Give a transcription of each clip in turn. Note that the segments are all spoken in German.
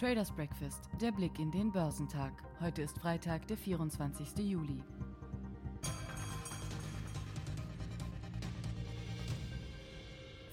Traders Breakfast, der Blick in den Börsentag. Heute ist Freitag, der 24. Juli.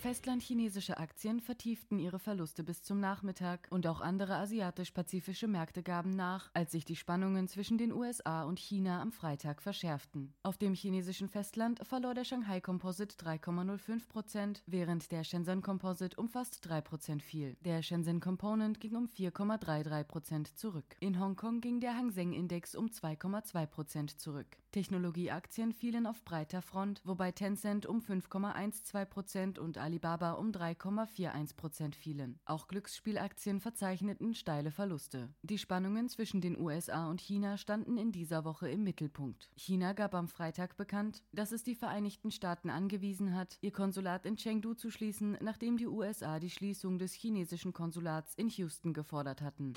Festlandchinesische Aktien vertieften ihre Verluste bis zum Nachmittag und auch andere asiatisch-pazifische Märkte gaben nach, als sich die Spannungen zwischen den USA und China am Freitag verschärften. Auf dem chinesischen Festland verlor der Shanghai Composite 3,05 Prozent, während der Shenzhen Composite um fast 3 Prozent fiel. Der Shenzhen Component ging um 4,33 Prozent zurück. In Hongkong ging der Hang Seng Index um 2,2 Prozent zurück. Technologieaktien fielen auf breiter Front, wobei Tencent um 5,12 Prozent und Alibaba um 3,41 Prozent fielen. Auch Glücksspielaktien verzeichneten steile Verluste. Die Spannungen zwischen den USA und China standen in dieser Woche im Mittelpunkt. China gab am Freitag bekannt, dass es die Vereinigten Staaten angewiesen hat, ihr Konsulat in Chengdu zu schließen, nachdem die USA die Schließung des chinesischen Konsulats in Houston gefordert hatten.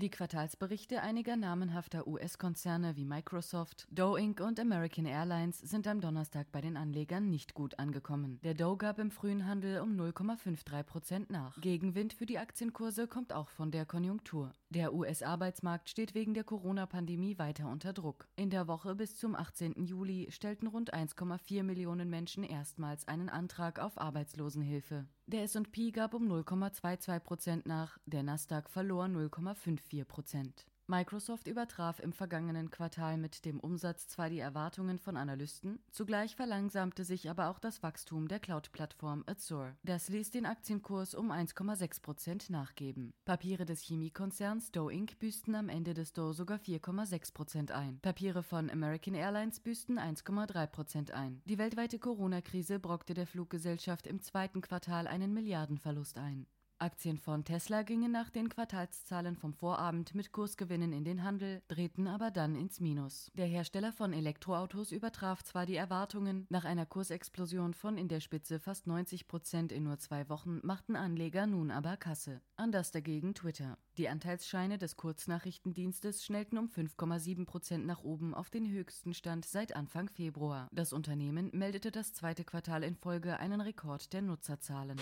Die Quartalsberichte einiger namenhafter US-Konzerne wie Microsoft, Dow Inc. und American Airlines sind am Donnerstag bei den Anlegern nicht gut angekommen. Der Dow gab im frühen Handel um 0,53 Prozent nach. Gegenwind für die Aktienkurse kommt auch von der Konjunktur. Der US-Arbeitsmarkt steht wegen der Corona-Pandemie weiter unter Druck. In der Woche bis zum 18. Juli stellten rund 1,4 Millionen Menschen erstmals einen Antrag auf Arbeitslosenhilfe. Der S&P gab um 0,22 Prozent nach, der Nasdaq verlor 0,54 Prozent. Microsoft übertraf im vergangenen Quartal mit dem Umsatz zwar die Erwartungen von Analysten, zugleich verlangsamte sich aber auch das Wachstum der Cloud-Plattform Azure. Das ließ den Aktienkurs um 1,6 Prozent nachgeben. Papiere des Chemiekonzerns Dow Inc. büßten am Ende des Dow sogar 4,6 Prozent ein. Papiere von American Airlines büßten 1,3 Prozent ein. Die weltweite Corona-Krise brockte der Fluggesellschaft im zweiten Quartal einen Milliardenverlust ein. Aktien von Tesla gingen nach den Quartalszahlen vom Vorabend mit Kursgewinnen in den Handel, drehten aber dann ins Minus. Der Hersteller von Elektroautos übertraf zwar die Erwartungen, nach einer Kursexplosion von in der Spitze fast 90 Prozent in nur zwei Wochen machten Anleger nun aber Kasse. Anders dagegen Twitter. Die Anteilsscheine des Kurznachrichtendienstes schnellten um 5,7 Prozent nach oben auf den höchsten Stand seit Anfang Februar. Das Unternehmen meldete das zweite Quartal in Folge einen Rekord der Nutzerzahlen.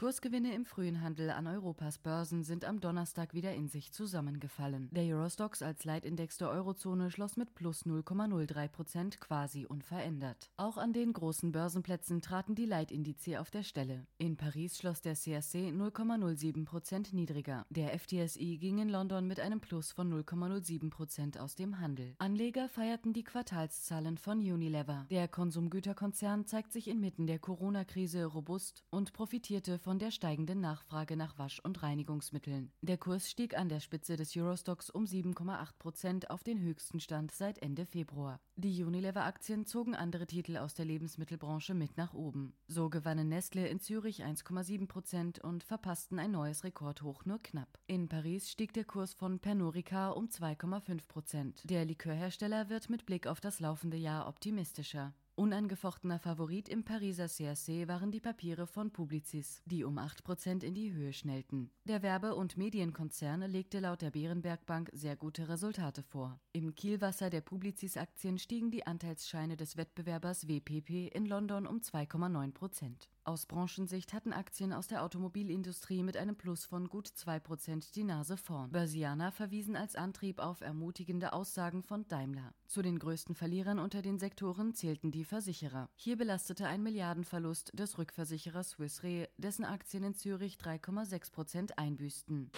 Kursgewinne im frühen Handel an Europas Börsen sind am Donnerstag wieder in sich zusammengefallen. Der Eurostox als Leitindex der Eurozone schloss mit plus 0,03 Prozent quasi unverändert. Auch an den großen Börsenplätzen traten die Leitindize auf der Stelle. In Paris schloss der CAC 0,07 Prozent niedriger. Der FTSI ging in London mit einem Plus von 0,07 Prozent aus dem Handel. Anleger feierten die Quartalszahlen von Unilever. Der Konsumgüterkonzern zeigt sich inmitten der Corona-Krise robust und profitierte von von der steigenden Nachfrage nach Wasch- und Reinigungsmitteln. Der Kurs stieg an der Spitze des Eurostox um 7,8 Prozent auf den höchsten Stand seit Ende Februar. Die Unilever-Aktien zogen andere Titel aus der Lebensmittelbranche mit nach oben. So gewannen Nestle in Zürich 1,7 Prozent und verpassten ein neues Rekordhoch nur knapp. In Paris stieg der Kurs von Pernod um 2,5 Prozent. Der Likörhersteller wird mit Blick auf das laufende Jahr optimistischer. Unangefochtener Favorit im Pariser CAC waren die Papiere von Publicis, die um 8% in die Höhe schnellten. Der Werbe- und Medienkonzern legte laut der Bärenberg Bank sehr gute Resultate vor. Im Kielwasser der Publicis-Aktien stiegen die Anteilsscheine des Wettbewerbers WPP in London um 2,9 Aus Branchensicht hatten Aktien aus der Automobilindustrie mit einem Plus von gut 2% die Nase vorn. Börsianer verwiesen als Antrieb auf ermutigende Aussagen von Daimler. Zu den größten Verlierern unter den Sektoren zählten die Versicherer. Hier belastete ein Milliardenverlust des Rückversicherers Swiss Re, dessen Aktien in Zürich 3,6% einbüßten.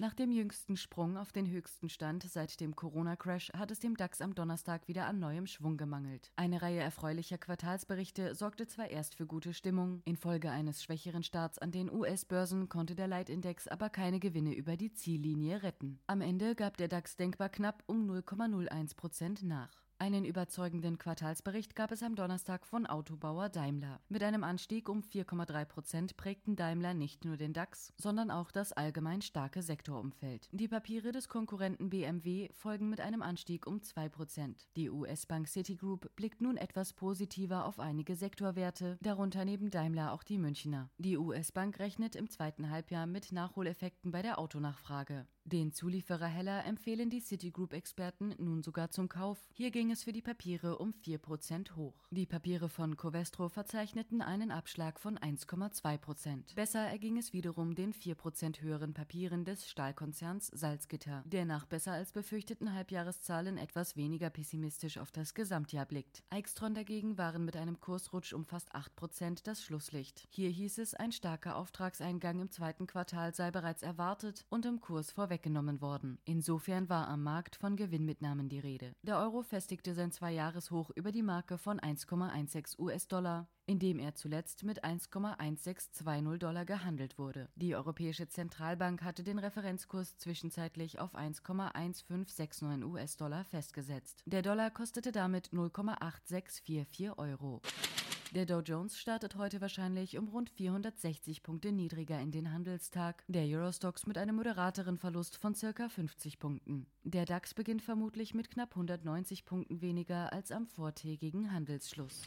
Nach dem jüngsten Sprung auf den höchsten Stand seit dem Corona-Crash hat es dem DAX am Donnerstag wieder an neuem Schwung gemangelt. Eine Reihe erfreulicher Quartalsberichte sorgte zwar erst für gute Stimmung, infolge eines schwächeren Starts an den US-Börsen konnte der Leitindex aber keine Gewinne über die Ziellinie retten. Am Ende gab der DAX denkbar knapp um 0,01 Prozent nach. Einen überzeugenden Quartalsbericht gab es am Donnerstag von Autobauer Daimler. Mit einem Anstieg um 4,3 Prozent prägten Daimler nicht nur den DAX, sondern auch das allgemein starke Sektorumfeld. Die Papiere des Konkurrenten BMW folgen mit einem Anstieg um 2 Prozent. Die US-Bank Citigroup blickt nun etwas positiver auf einige Sektorwerte, darunter neben Daimler auch die Münchner. Die US-Bank rechnet im zweiten Halbjahr mit Nachholeffekten bei der Autonachfrage. Den Zulieferer Heller empfehlen die Citigroup-Experten nun sogar zum Kauf. Hier ging es für die Papiere um 4% hoch. Die Papiere von Covestro verzeichneten einen Abschlag von 1,2%. Besser erging es wiederum den 4% höheren Papieren des Stahlkonzerns Salzgitter, der nach besser als befürchteten Halbjahreszahlen etwas weniger pessimistisch auf das Gesamtjahr blickt. Eichstron dagegen waren mit einem Kursrutsch um fast 8% das Schlusslicht. Hier hieß es, ein starker Auftragseingang im zweiten Quartal sei bereits erwartet und im Kurs vorweggenommen worden. Insofern war am Markt von Gewinnmitnahmen die Rede. Der Euro festigte sein Zweijahreshoch über die Marke von 1,16 US-Dollar indem er zuletzt mit 1,1620 Dollar gehandelt wurde. Die Europäische Zentralbank hatte den Referenzkurs zwischenzeitlich auf 1,1569 US-Dollar festgesetzt. Der Dollar kostete damit 0,8644 Euro. Der Dow Jones startet heute wahrscheinlich um rund 460 Punkte niedriger in den Handelstag, der Eurostox mit einem moderateren Verlust von circa 50 Punkten. Der DAX beginnt vermutlich mit knapp 190 Punkten weniger als am vortägigen Handelsschluss.